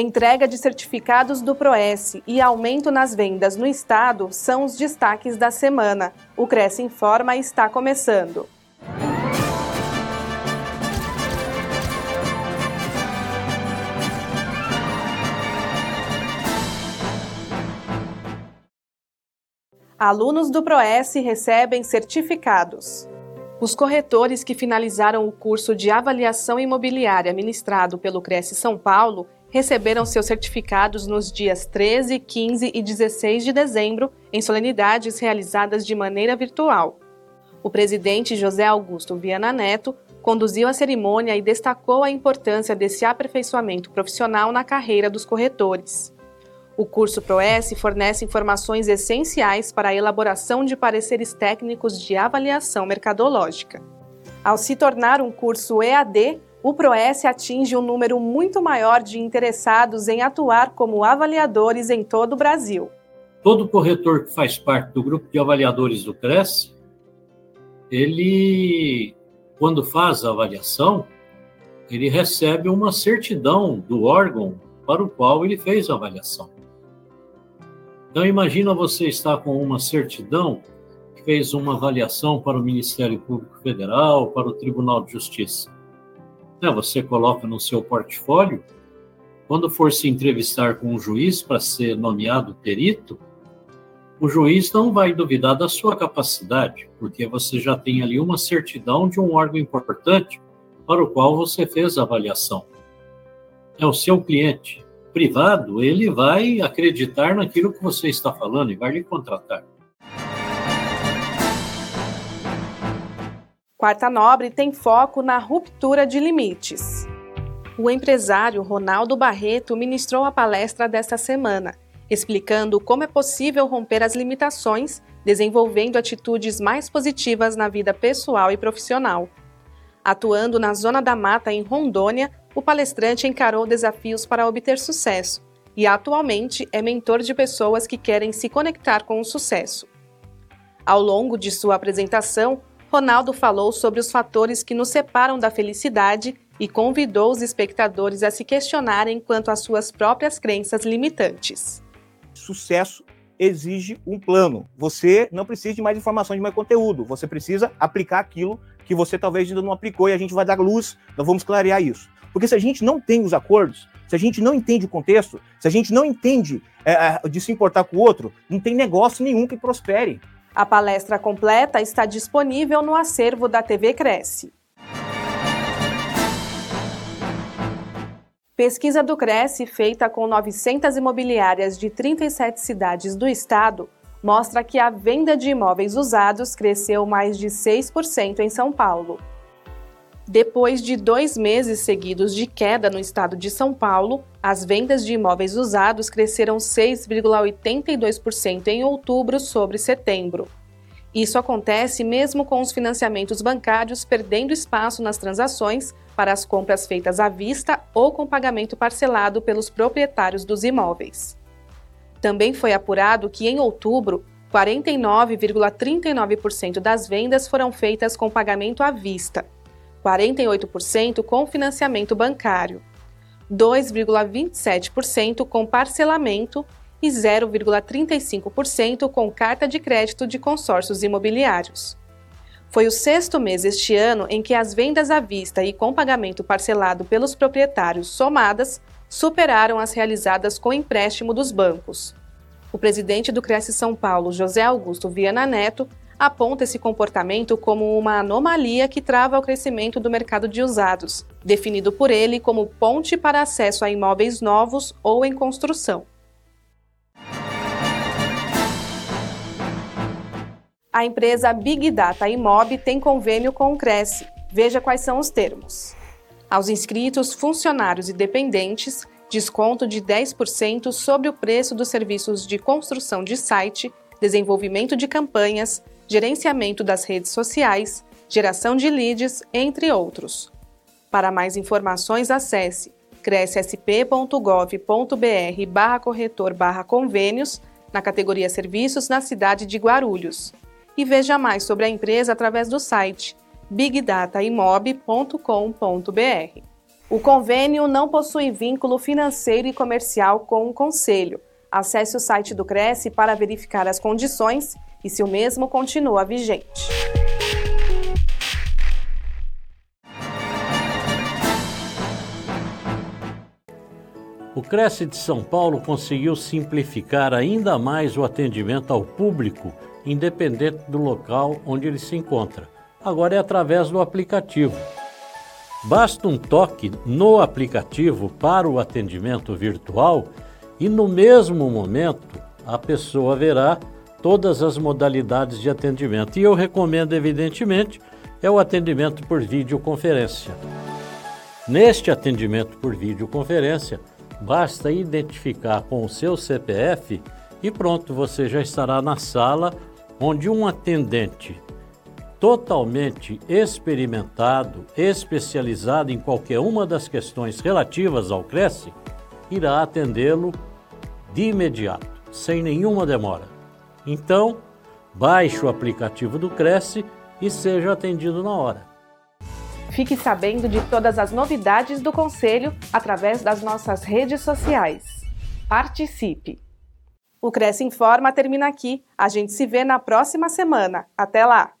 Entrega de certificados do Proes e aumento nas vendas no estado são os destaques da semana. O Cresce Informa está começando. Alunos do Proes recebem certificados. Os corretores que finalizaram o curso de avaliação imobiliária ministrado pelo Cresce São Paulo receberam seus certificados nos dias 13, 15 e 16 de dezembro, em solenidades realizadas de maneira virtual. O presidente José Augusto Viana Neto conduziu a cerimônia e destacou a importância desse aperfeiçoamento profissional na carreira dos corretores. O curso ProS fornece informações essenciais para a elaboração de pareceres técnicos de avaliação mercadológica. Ao se tornar um curso EAD, o ProS atinge um número muito maior de interessados em atuar como avaliadores em todo o Brasil. Todo corretor que faz parte do grupo de avaliadores do CRES, ele, quando faz a avaliação, ele recebe uma certidão do órgão para o qual ele fez a avaliação. Então, imagina você estar com uma certidão que fez uma avaliação para o Ministério Público Federal, para o Tribunal de Justiça. Você coloca no seu portfólio, quando for se entrevistar com um juiz para ser nomeado perito, o juiz não vai duvidar da sua capacidade, porque você já tem ali uma certidão de um órgão importante para o qual você fez a avaliação. É o seu cliente privado, ele vai acreditar naquilo que você está falando e vai lhe contratar. Quarta Nobre tem foco na ruptura de limites. O empresário Ronaldo Barreto ministrou a palestra desta semana, explicando como é possível romper as limitações, desenvolvendo atitudes mais positivas na vida pessoal e profissional. Atuando na Zona da Mata, em Rondônia, o palestrante encarou desafios para obter sucesso e atualmente é mentor de pessoas que querem se conectar com o sucesso. Ao longo de sua apresentação, Ronaldo falou sobre os fatores que nos separam da felicidade e convidou os espectadores a se questionarem quanto às suas próprias crenças limitantes. Sucesso exige um plano. Você não precisa de mais informação, de mais conteúdo. Você precisa aplicar aquilo que você talvez ainda não aplicou e a gente vai dar luz, nós vamos clarear isso. Porque se a gente não tem os acordos, se a gente não entende o contexto, se a gente não entende é, de se importar com o outro, não tem negócio nenhum que prospere. A palestra completa está disponível no acervo da TV Cresce. Pesquisa do Cresce, feita com 900 imobiliárias de 37 cidades do estado, mostra que a venda de imóveis usados cresceu mais de 6% em São Paulo. Depois de dois meses seguidos de queda no estado de São Paulo, as vendas de imóveis usados cresceram 6,82% em outubro sobre setembro. Isso acontece mesmo com os financiamentos bancários perdendo espaço nas transações para as compras feitas à vista ou com pagamento parcelado pelos proprietários dos imóveis. Também foi apurado que em outubro, 49,39% das vendas foram feitas com pagamento à vista 48% com financiamento bancário, 2,27% com parcelamento e 0,35% com carta de crédito de consórcios imobiliários. Foi o sexto mês este ano em que as vendas à vista e com pagamento parcelado pelos proprietários somadas superaram as realizadas com empréstimo dos bancos. O presidente do Cresce São Paulo, José Augusto Viana Neto, aponta esse comportamento como uma anomalia que trava o crescimento do mercado de usados, definido por ele como ponte para acesso a imóveis novos ou em construção. A empresa Big Data Imob tem convênio com o Cresce. Veja quais são os termos. Aos inscritos, funcionários e dependentes, desconto de 10% sobre o preço dos serviços de construção de site, desenvolvimento de campanhas, gerenciamento das redes sociais, geração de leads, entre outros. Para mais informações, acesse crescsp.gov.br barra corretor barra convênios na categoria Serviços na cidade de Guarulhos e veja mais sobre a empresa através do site bigdataimob.com.br. O convênio não possui vínculo financeiro e comercial com o Conselho. Acesse o site do Cresce para verificar as condições e se o mesmo continua vigente. O Cresce de São Paulo conseguiu simplificar ainda mais o atendimento ao público, independente do local onde ele se encontra. Agora é através do aplicativo. Basta um toque no aplicativo para o atendimento virtual e no mesmo momento a pessoa verá todas as modalidades de atendimento. E eu recomendo, evidentemente, é o atendimento por videoconferência. Neste atendimento por videoconferência, Basta identificar com o seu CPF e pronto, você já estará na sala onde um atendente totalmente experimentado, especializado em qualquer uma das questões relativas ao Cresce, irá atendê-lo de imediato, sem nenhuma demora. Então, baixe o aplicativo do Cresce e seja atendido na hora. Fique sabendo de todas as novidades do Conselho através das nossas redes sociais. Participe! O Cresce Informa termina aqui. A gente se vê na próxima semana. Até lá!